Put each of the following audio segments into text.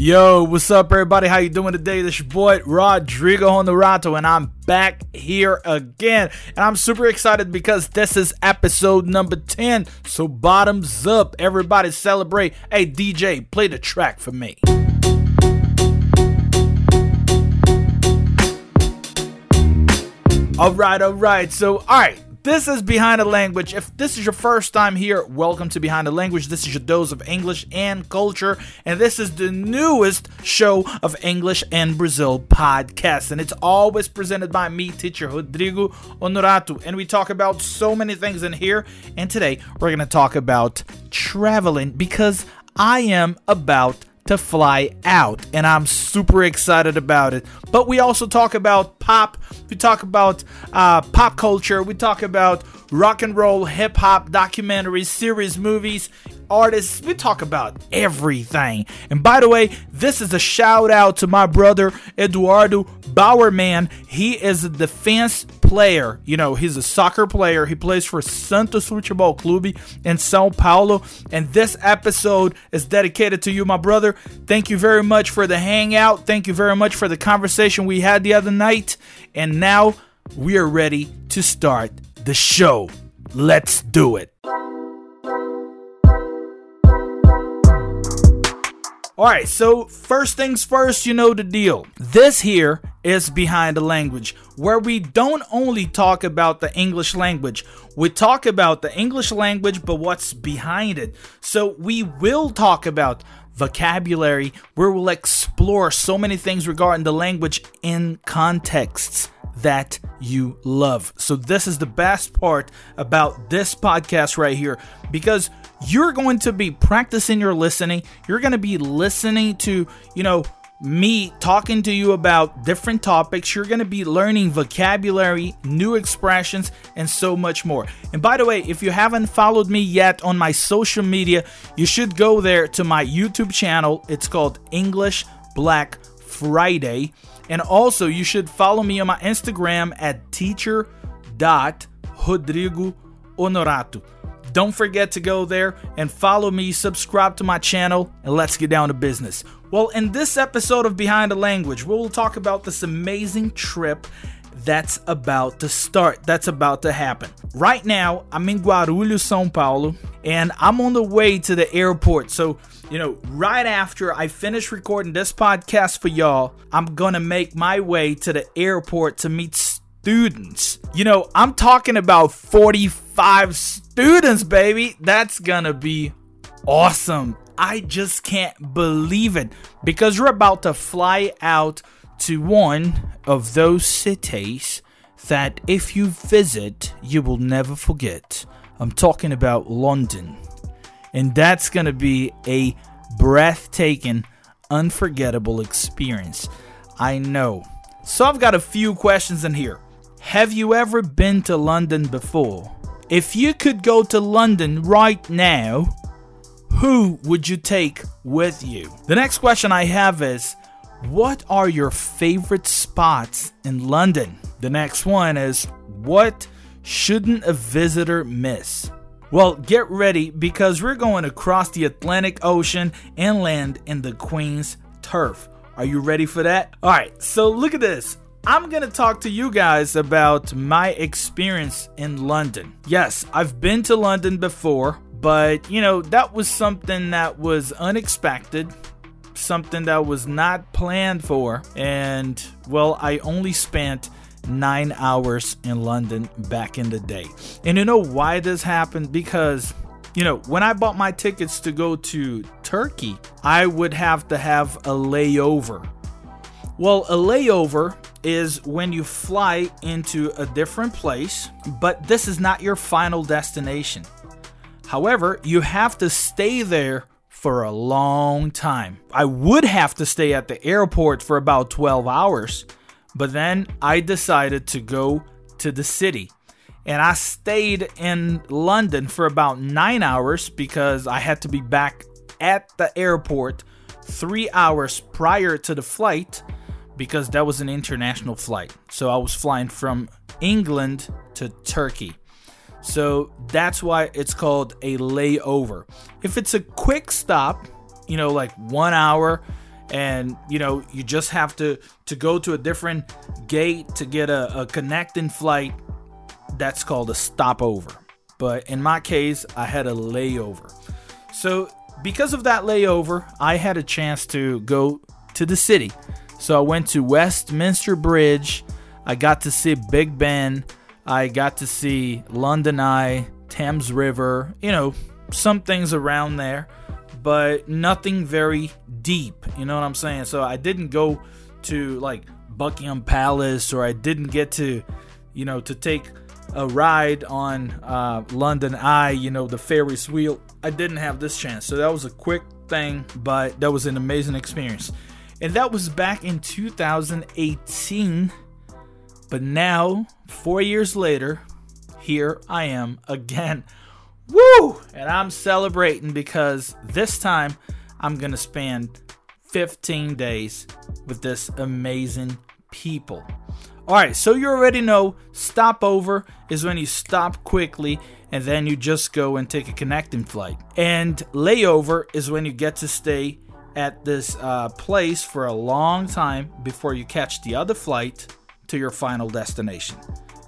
Yo, what's up, everybody? How you doing today? This your boy Rodrigo Honorato, and I'm back here again. And I'm super excited because this is episode number 10. So bottoms up, everybody celebrate. Hey DJ, play the track for me. All right, all right. So, all right. This is Behind the Language. If this is your first time here, welcome to Behind the Language. This is your dose of English and culture, and this is the newest show of English in Brazil podcast. And it's always presented by me, teacher Rodrigo Honorato. And we talk about so many things in here. And today we're going to talk about traveling because I am about to fly out, and I'm super excited about it. But we also talk about pop, we talk about uh, pop culture, we talk about rock and roll, hip hop, documentaries, series, movies, artists. We talk about everything. And by the way, this is a shout out to my brother Eduardo Bauermann. He is a defense player. You know, he's a soccer player. He plays for Santos Futebol Clube in Sao Paulo. And this episode is dedicated to you, my brother. Thank you very much for the hangout. Thank you very much for the conversation we had the other night. And now we are ready to start the show. Let's do it. All right, so first things first, you know the deal. This here is Behind the Language, where we don't only talk about the English language, we talk about the English language, but what's behind it. So we will talk about vocabulary, where we'll explore so many things regarding the language in contexts that you love. So, this is the best part about this podcast right here because you're going to be practicing your listening. You're going to be listening to, you know, me talking to you about different topics. You're going to be learning vocabulary, new expressions, and so much more. And by the way, if you haven't followed me yet on my social media, you should go there to my YouTube channel. It's called English Black Friday. And also, you should follow me on my Instagram at teacher.rodrigohonorato. Don't forget to go there and follow me, subscribe to my channel, and let's get down to business. Well, in this episode of Behind the Language, we will talk about this amazing trip that's about to start, that's about to happen. Right now, I'm in Guarulhos, São Paulo, and I'm on the way to the airport. So, you know, right after I finish recording this podcast for y'all, I'm gonna make my way to the airport to meet students. You know, I'm talking about 45 students, baby. That's gonna be awesome. I just can't believe it because we're about to fly out to one of those cities that if you visit, you will never forget. I'm talking about London. And that's going to be a breathtaking, unforgettable experience. I know. So I've got a few questions in here. Have you ever been to London before? If you could go to London right now, who would you take with you? The next question I have is What are your favorite spots in London? The next one is What shouldn't a visitor miss? Well, get ready because we're going across the Atlantic Ocean and land in the Queen's turf. Are you ready for that? All right, so look at this. I'm going to talk to you guys about my experience in London. Yes, I've been to London before, but you know, that was something that was unexpected, something that was not planned for, and well, I only spent nine hours in London back in the day. And you know why this happened? Because you know, when I bought my tickets to go to Turkey, I would have to have a layover. Well, a layover is when you fly into a different place, but this is not your final destination. However, you have to stay there for a long time. I would have to stay at the airport for about 12 hours, but then I decided to go to the city. And I stayed in London for about nine hours because I had to be back at the airport three hours prior to the flight because that was an international flight. So I was flying from England to Turkey. So that's why it's called a layover. If it's a quick stop, you know, like one hour, and you know you just have to to go to a different gate to get a, a connecting flight that's called a stopover but in my case i had a layover so because of that layover i had a chance to go to the city so i went to westminster bridge i got to see big ben i got to see london eye thames river you know some things around there but nothing very deep. You know what I'm saying? So I didn't go to like Buckingham Palace or I didn't get to, you know, to take a ride on uh, London Eye, you know, the Ferris wheel. I didn't have this chance. So that was a quick thing, but that was an amazing experience. And that was back in 2018. But now, four years later, here I am again Woo! And I'm celebrating because this time I'm going to spend 15 days with this amazing people. All right, so you already know stopover is when you stop quickly and then you just go and take a connecting flight. And layover is when you get to stay at this uh, place for a long time before you catch the other flight to your final destination.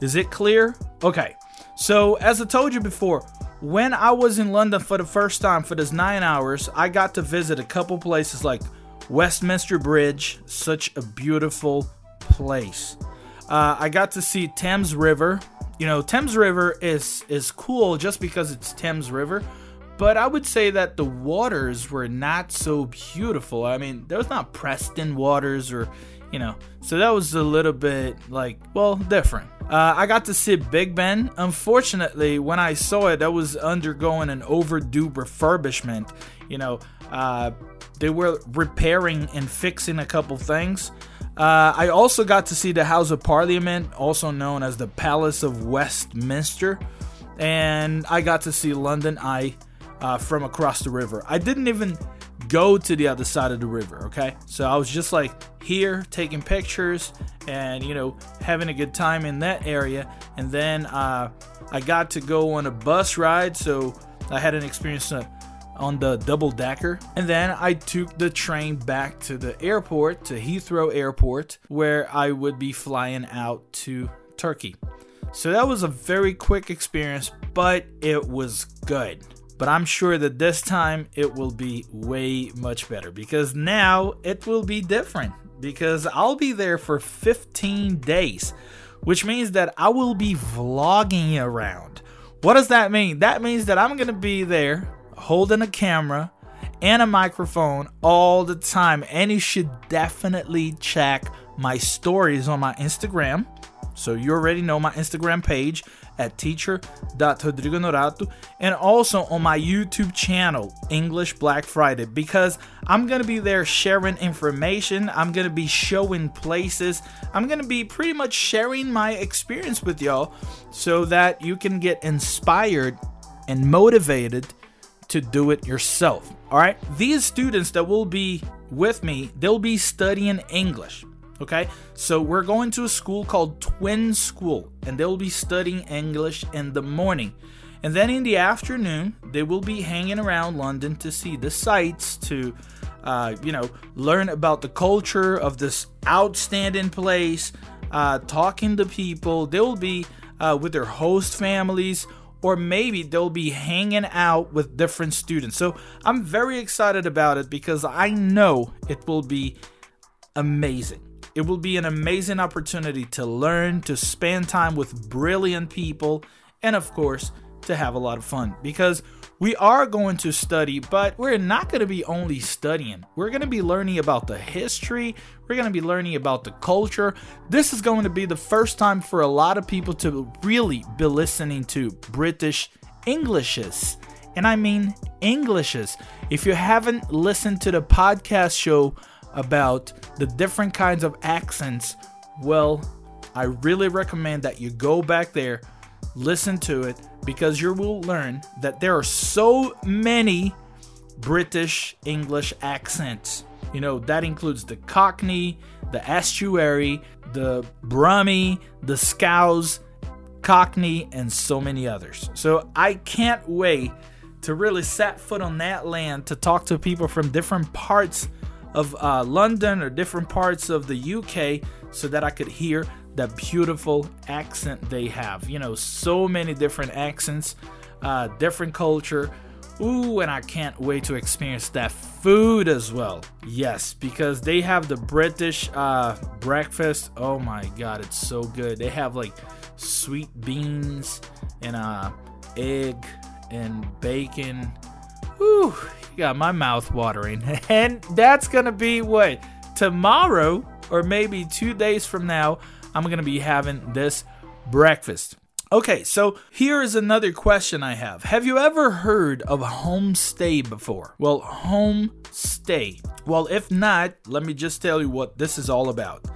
Is it clear? Okay, so as I told you before, when I was in London for the first time for this nine hours, I got to visit a couple places like Westminster Bridge, such a beautiful place. Uh, I got to see Thames River. You know, Thames River is is cool just because it's Thames River, but I would say that the waters were not so beautiful. I mean, there was not Preston waters or you know, so that was a little bit like, well, different. Uh, I got to see Big Ben. Unfortunately, when I saw it, that was undergoing an overdue refurbishment. You know, uh, they were repairing and fixing a couple things. Uh, I also got to see the House of Parliament, also known as the Palace of Westminster, and I got to see London Eye uh, from across the river. I didn't even go to the other side of the river, okay? So I was just like here taking pictures and, you know, having a good time in that area. And then uh, I got to go on a bus ride, so I had an experience uh, on the double decker. And then I took the train back to the airport, to Heathrow Airport, where I would be flying out to Turkey. So that was a very quick experience, but it was good but I'm sure that this time it will be way much better because now it will be different because I'll be there for 15 days, which means that I will be vlogging around. What does that mean? That means that I'm going to be there holding a camera and a microphone all the time. And you should definitely check my stories on my Instagram. So you already know my Instagram page at teacher.rodrigohonorato and also on my YouTube channel, English Black Friday, because I'm going to be there sharing information. I'm going to be showing places. I'm going to be pretty much sharing my experience with y'all so that you can get inspired and motivated to do it yourself. All right. These students that will be with me, they'll be studying English. Okay, so we're going to a school called Twin School, and they'll be studying English in the morning. And then in the afternoon, they will be hanging around London to see the sights, to, uh, you know, learn about the culture of this outstanding place, uh, talking to people. They'll be uh, with their host families, or maybe they'll be hanging out with different students. So I'm very excited about it because I know it will be amazing. It will be an amazing opportunity to learn, to spend time with brilliant people, and of course, to have a lot of fun because we are going to study, but we're not going to be only studying. We're going to be learning about the history, we're going to be learning about the culture. This is going to be the first time for a lot of people to really be listening to British Englishes. And I mean Englishes. If you haven't listened to the podcast show about the different kinds of accents, well, I really recommend that you go back there, listen to it, because you will learn that there are so many British English accents. You know, that includes the Cockney, the Estuary, the Brummie, the Scouse, Cockney, and so many others. So I can't wait to really set foot on that land to talk to people from different parts of uh, London or different parts of the UK so that I could hear the beautiful accent they have. You know, so many different accents, uh, different culture. Ooh, and I can't wait to experience that food as well. Yes, because they have the British uh, breakfast. Oh my god, it's so good. They have like sweet beans and uh, egg and bacon. Ooh, got my mouth watering. And that's gonna be what tomorrow or maybe two days from now. I'm gonna be having this breakfast. Okay, so here is another question I have. Have you ever heard of homestay before? Well, homestay. Well, if not, let me just tell you what this is all about.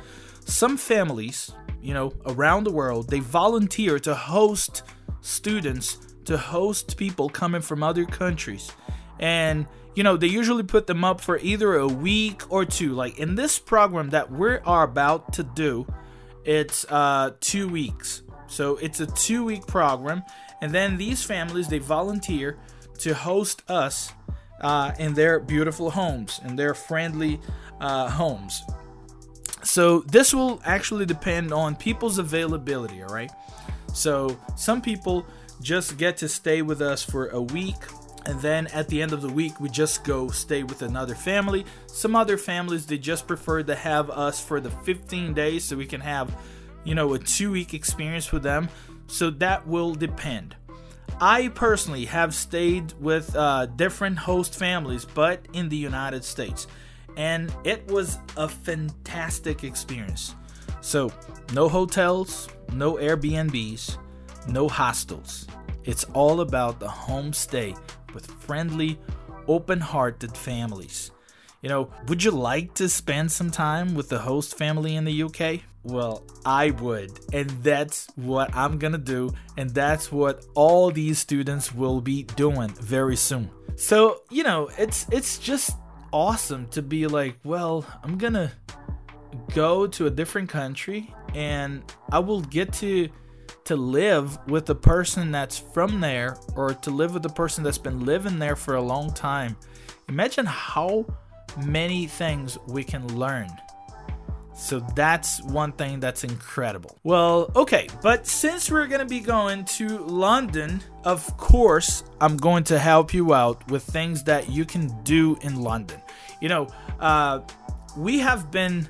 Some families, you know, around the world, they volunteer to host students, to host people coming from other countries. And you know, they usually put them up for either a week or two. Like in this program that we are about to do, it's uh 2 weeks so it's a two week program, and then these families they volunteer to host us uh, in their beautiful homes, in their friendly uh, homes. So this will actually depend on people's availability. All right. So some people just get to stay with us for a week and then at the end of the week we just go stay with another family some other families they just prefer to have us for the 15 days so we can have you know, a two week experience with them. So that will depend. I personally have stayed with uh, different host families, but in the United States, and it was a fantastic experience. So, no hotels, no Airbnbs, no hostels. It's all about the homestay with friendly, open hearted families. You know, would you like to spend some time with the host family in the UK? Well, I would. And that's what I'm gonna do. And that's what all these students will be doing very soon. So, you know, it's it's just awesome to be like, well, I'm gonna go to a different country and I will get to to live with the person that's from there or to live with the person that's been living there for a long time. Imagine how many things we can learn. So that's one thing that's incredible. Well, okay, but since we're gonna be going to London, of course, I'm going to help you out with things that you can do in London. You know, uh, we have been,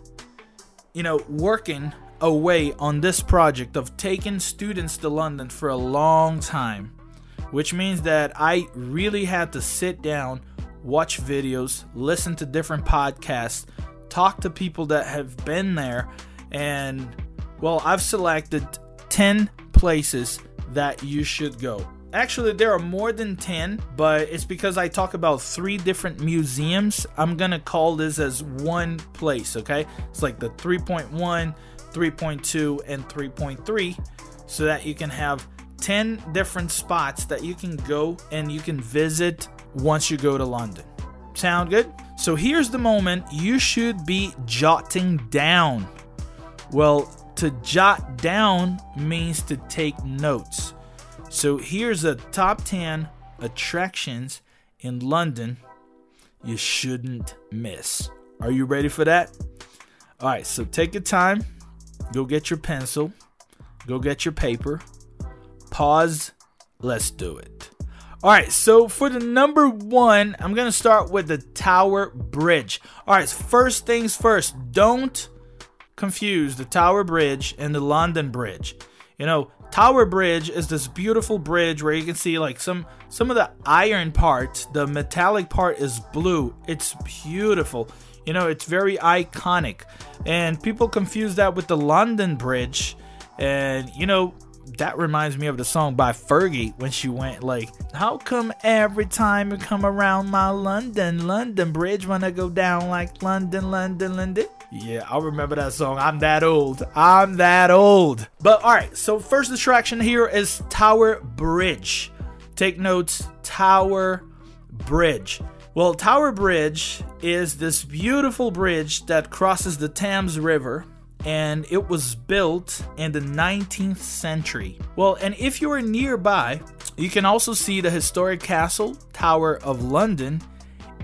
you know, working away on this project of taking students to London for a long time, which means that I really had to sit down watch videos, listen to different podcasts, talk to people that have been there, and well, I've selected 10 places that you should go. Actually, there are more than 10, but it's because I talk about three different museums. I'm gonna call this as one place, okay? It's like the 3.1, 3.2, and 3.3, so that you can have 10 different spots that you can go and you can visit once you go to London. Sound good? So here's the moment you should be jotting down. Well, to jot down means to take notes. So here's a top 10 attractions in London you shouldn't miss. Are you ready for that? All right, so take your time, go get your pencil, go get your paper, pause, let's do it. All right, so for the number one, I'm gonna start with the Tower Bridge. All right, first things first, don't confuse the Tower Bridge and the London Bridge. You know, Tower Bridge is this beautiful bridge where you can see like some some of the iron parts, the metallic part is blue. It's beautiful. You know, it's very iconic. And people confuse that with the London Bridge. And you know, that reminds me of the song by Fergie when she went like, "How come every time you come around my London, London Bridge wanna go down like London, London, London?" Yeah, I remember that song. I'm that old. I'm that old. But all right, so first attraction here is Tower Bridge. Take notes, Tower Bridge. Well, Tower Bridge is this beautiful bridge that crosses the Thames River and it was built in the 19th century. Well, and if you are nearby, you can also see the historic castle, Tower of London,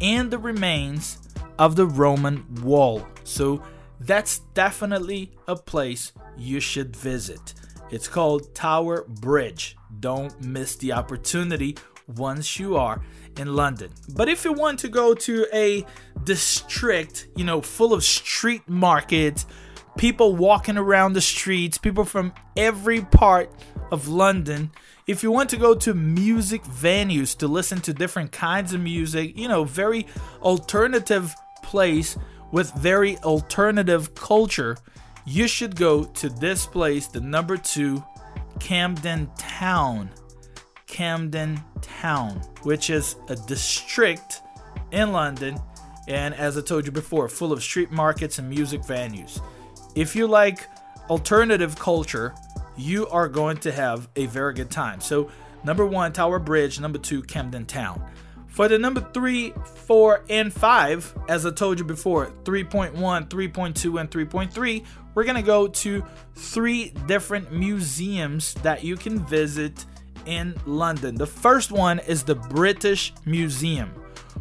and the remains of the Roman wall. So that's definitely a place you should visit. It's called Tower Bridge. Don't miss the opportunity once you are in London. But if you want to go to a district, you know, full of street markets, people walking around the streets, people from every part of London, if you want to go to music venues to listen to different kinds of music, you know, very alternative place with very alternative culture, you should go to this place, the number two, Camden Town. Camden Town, which is a district in London, and as I told you before, full of street markets and music venues. If you like alternative culture, you are going to have a very good time. So, number one, Tower Bridge. Number two, Camden Town. For the number three, four, and five, as I told you before, 3.1, 3.2, and 3.3, we're gonna go to three different museums that you can visit in London. The first one is the British Museum.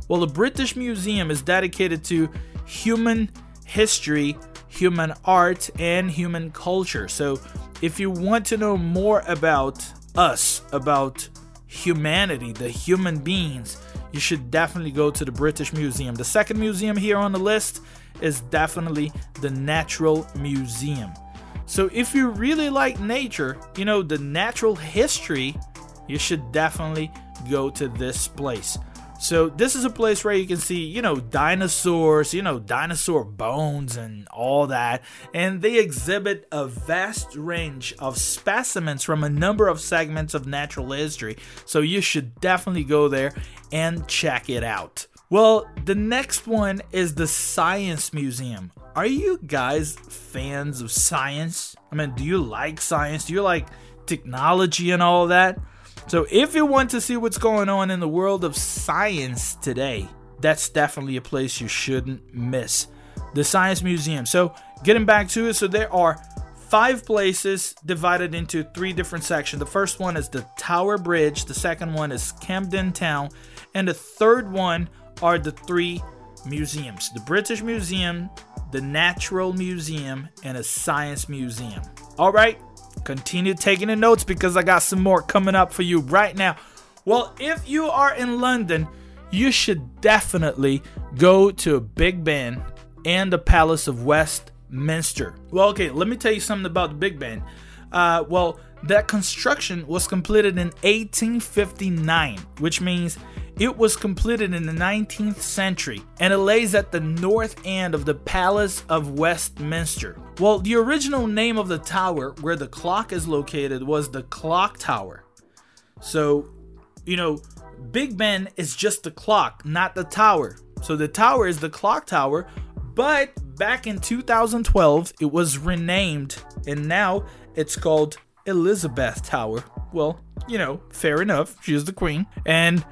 Well, the British Museum is dedicated to human history, human art, and human culture. So, if you want to know more about us, about humanity, the human beings, you should definitely go to the British Museum. The second museum here on the list is definitely the Natural Museum. So, if you really like nature, you know, the natural history, you should definitely go to this place. So this is a place where you can see, you know, dinosaurs, you know, dinosaur bones and all that. And they exhibit a vast range of specimens from a number of segments of natural history. So you should definitely go there and check it out. Well, the next one is the Science Museum. Are you guys fans of science? I mean, do you like science? Do you like technology and all that? So, if you want to see what's going on in the world of science today, that's definitely a place you shouldn't miss. The Science Museum. So, getting back to it, so there are five places divided into three different sections. The first one is the Tower Bridge, the second one is Camden Town, and the third one are the three museums the British Museum, the Natural Museum, and a Science Museum. All right, Continue taking the notes because I got some more coming up for you right now. Well, if you are in London, you should definitely go to Big Ben and the Palace of Westminster. Well, okay, let me tell you something about the Big Ben. Uh, well, that construction was completed in 1859, which means it was completed in the 19th century and it lays at the north end of the Palace of Westminster. Well, the original name of the tower where the clock is located was the Clock Tower. So, you know, Big Ben is just the clock, not the tower. So the tower is the clock tower, but back in 2012 it was renamed and now it's called Elizabeth Tower. Well, you know, fair enough. She's the queen. And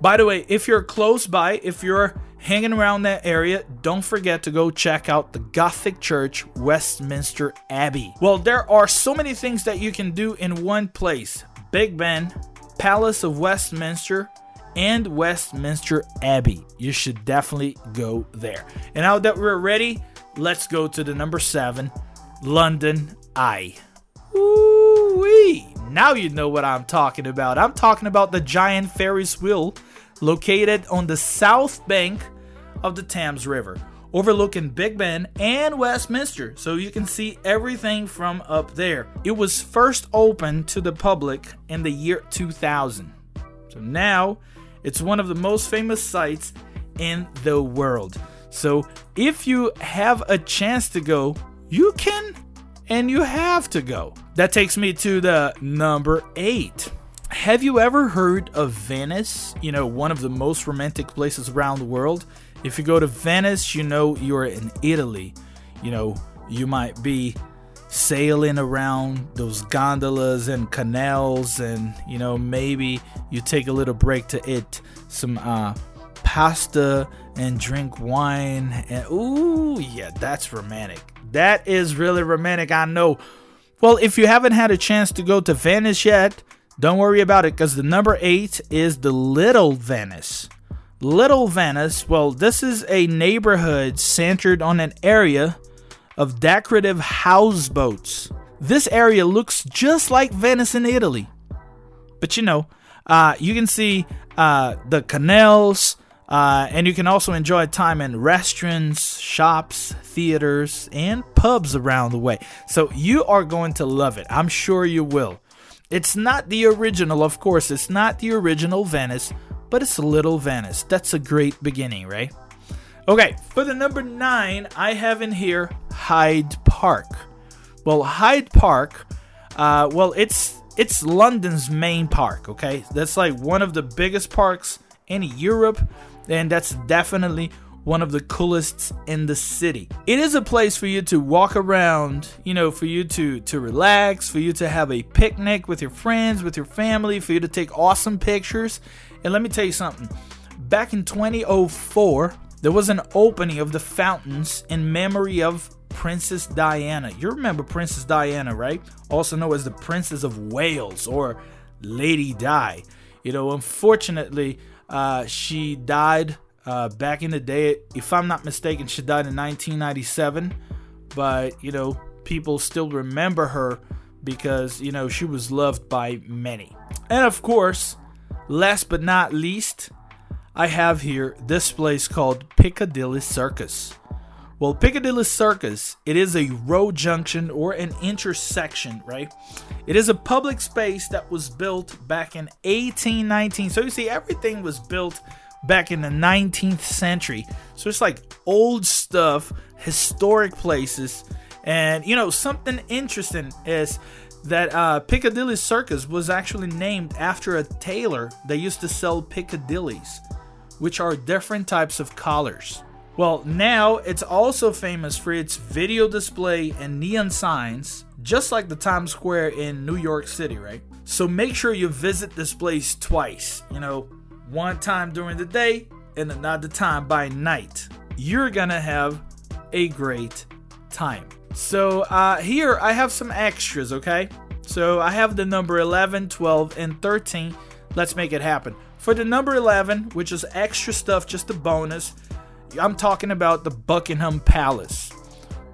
by the way, if you're close by, if you're hanging around that area, don't forget to go check out the Gothic Church, Westminster Abbey. Well, there are so many things that you can do in one place Big Ben, Palace of Westminster, and Westminster Abbey. You should definitely go there. And now that we're ready, let's go to the number seven London Eye. Ooh-wee. Now you know what I'm talking about. I'm talking about the giant Ferris wheel located on the south bank of the Thames River, overlooking Big Ben and Westminster, so you can see everything from up there. It was first opened to the public in the year 2000. So now it's one of the most famous sites in the world. So if you have a chance to go, you can and you have to go. That takes me to the number eight. Have you ever heard of Venice? You know, one of the most romantic places around the world. If you go to Venice, you know you're in Italy. You know, you might be sailing around those gondolas and canals, and you know, maybe you take a little break to eat some uh, pasta and drink wine. And ooh, yeah, that's romantic. That is really romantic, I know. Well, if you haven't had a chance to go to Venice yet, don't worry about it because the number eight is the Little Venice. Little Venice, well, this is a neighborhood centered on an area of decorative houseboats. This area looks just like Venice in Italy. But you know, uh, you can see uh, the canals, uh, and you can also enjoy time in restaurants, shops, theaters, and pubs around the way. So you are going to love it. I'm sure you will. It's not the original, of course, it's not the original Venice, but it's little Venice. That's a great beginning, right? Okay, for the number nine, I have in here Hyde Park. Well, Hyde Park, uh, well, it's it's London's main park. Okay, that's like one of the biggest parks in Europe, and that's definitely one of the coolest in the city. It is a place for you to walk around, you know, for you to to relax, for you to have a picnic with your friends, with your family, for you to take awesome pictures. And let me tell you something. Back in 2004, there was an opening of the fountains in memory of Princess Diana. You remember Princess Diana, right? Also known as the Princess of Wales or Lady Di. You know, unfortunately, uh, she died uh, back in the day. If I'm not mistaken, she died in 1997. But, you know, people still remember her because, you know, she was loved by many. And of course, last but not least, I have here this place called Piccadilly Circus. Well, Piccadilly Circus, it is a road junction or an intersection, right? It is a public space that was built back in 1819. So you see, everything was built back in the 19th century. So it's like old stuff, historic places. And you know, something interesting is that uh, Piccadilly Circus was actually named after a tailor that used to sell Piccadillys which are different types of collars. Well, now it's also famous for its video display and neon signs, just like the Times Square in New York City, right? So make sure you visit this place twice. You know, one time during the day and another time by night. You're gonna have a great time. So uh, here I have some extras, okay? So I have the number 11, 12, and 13. Let's make it happen. For the number 11, which is extra stuff, just a bonus, I'm talking about the Buckingham Palace.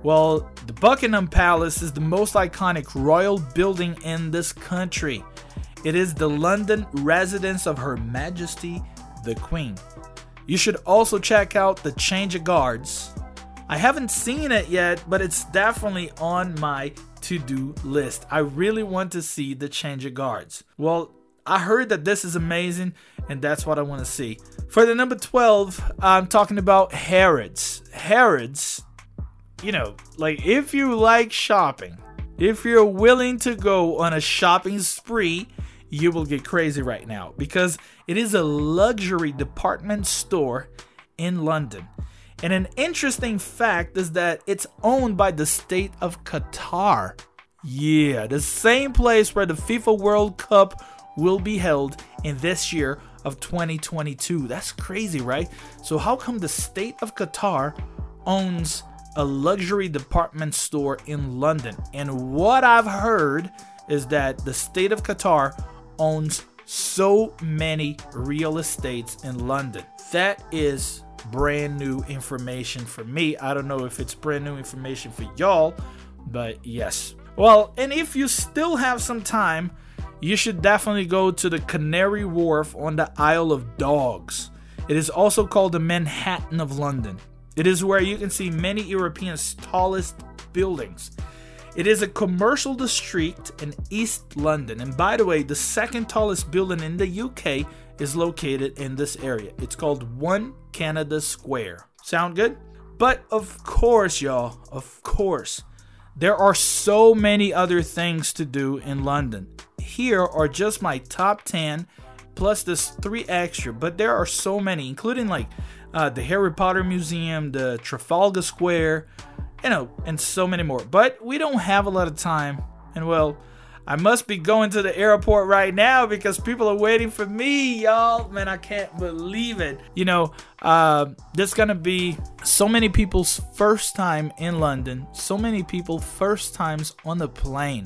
Well, the Buckingham Palace is the most iconic royal building in this country. It is the London residence of Her Majesty the Queen. You should also check out the Change of Guards. I haven't seen it yet, but it's definitely on my to do list. I really want to see the Change of Guards. Well, I heard that this is amazing, and that's what I want to see. For the number 12, I'm talking about Harrods. Harrods, you know, like if you like shopping, if you're willing to go on a shopping spree, you will get crazy right now because it is a luxury department store in London. And an interesting fact is that it's owned by the state of Qatar. Yeah, the same place where the FIFA World Cup will be held in this year of 2022. That's crazy, right? So, how come the state of Qatar owns a luxury department store in London? And what I've heard is that the state of Qatar owns so many real estates in London. That is brand new information for me. I don't know if it's brand new information for y'all, but yes. Well, and if you still have some time, you should definitely go to the Canary Wharf on the Isle of Dogs. It is also called the Manhattan of London. It is where you can see many Europeans' tallest buildings. It is a commercial district in East London. And by the way, the second tallest building in the UK is located in this area. It's called One Canada Square. Sound good? But of course, y'all, of course, there are so many other things to do in London here are just my top 10 plus this three extra, but there are so many, including like uh, the Harry Potter Museum, the Trafalgar Square, you know, and so many more. But we don't have a lot of time, and well, I must be going to the airport right now because people are waiting for me, y'all. Man, I can't believe it. You know, uh, there's gonna be so many people's first time in London, so many people first times on the plane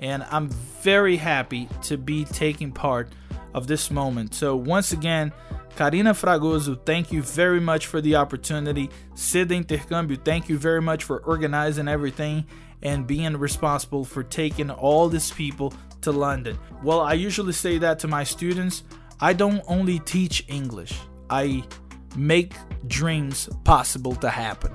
and I'm very happy to be taking part of this moment. So, once again, Karina Fragoso, thank you very much for the opportunity. Sid Intercâmbio, thank you very much for organizing everything and being responsible for taking all these people to London. Well, I usually say that to my students. I don't only teach English, I make dreams possible to happen.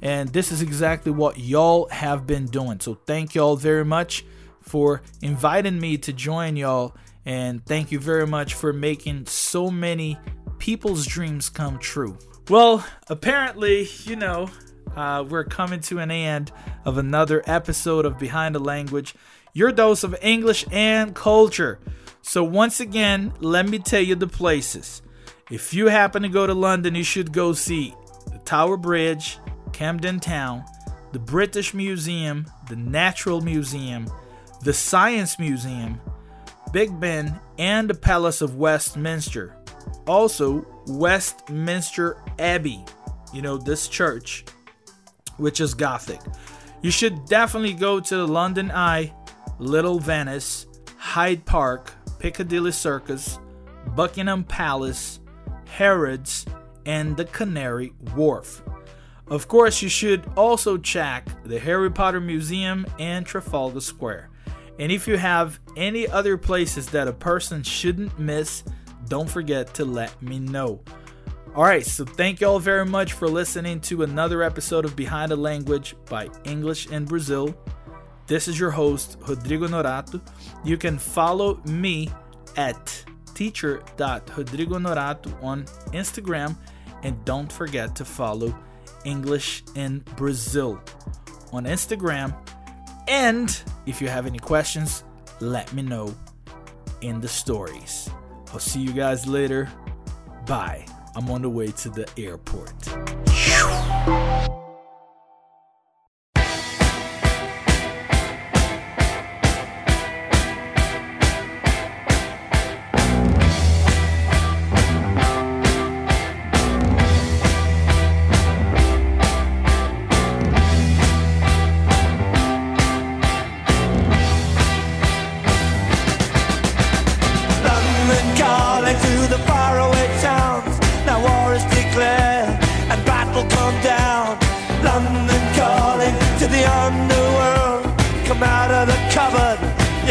And this is exactly what y'all have been doing. So thank y'all very much for inviting me to join y'all. And thank you very much for making so many people's dreams come true. Well, apparently, you know, uh, we're coming to an end of another episode of Behind the Language, your dose of English and culture. So, once again, let me tell you the places. If you happen to go to London, you should go see the Tower Bridge, Camden Town, the British Museum, the Natural Museum, the Science Museum, Big Ben, and the Palace of Westminster. Also, Westminster Abbey, you know, this church, which is Gothic. You should definitely go to the London Eye, Little Venice, Hyde Park, Piccadilly Circus, Buckingham Palace, Harrods, and the Canary Wharf. Of course, you should also check the Harry Potter Museum and Trafalgar Square. And if you have any other places that a person shouldn't miss, don't forget to let me know. All right, so thank you all very much for listening to another episode of Behind the Language by English in Brazil. This is your host, Rodrigo Honorato. You can follow me at teacher.rodrigohonorato on Instagram and don't forget to follow English in Brazil on Instagram. And if you have any questions, let me know in the stories. I'll see you guys later. Bye. I'm on the way to the airport.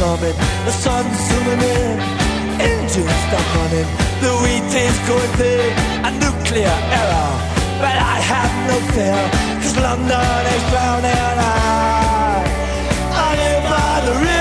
coming, the sun's zooming in engine stop running. The wheat is going through a nuclear error. But I have no fear, cause London is drowning. I, I live by the river.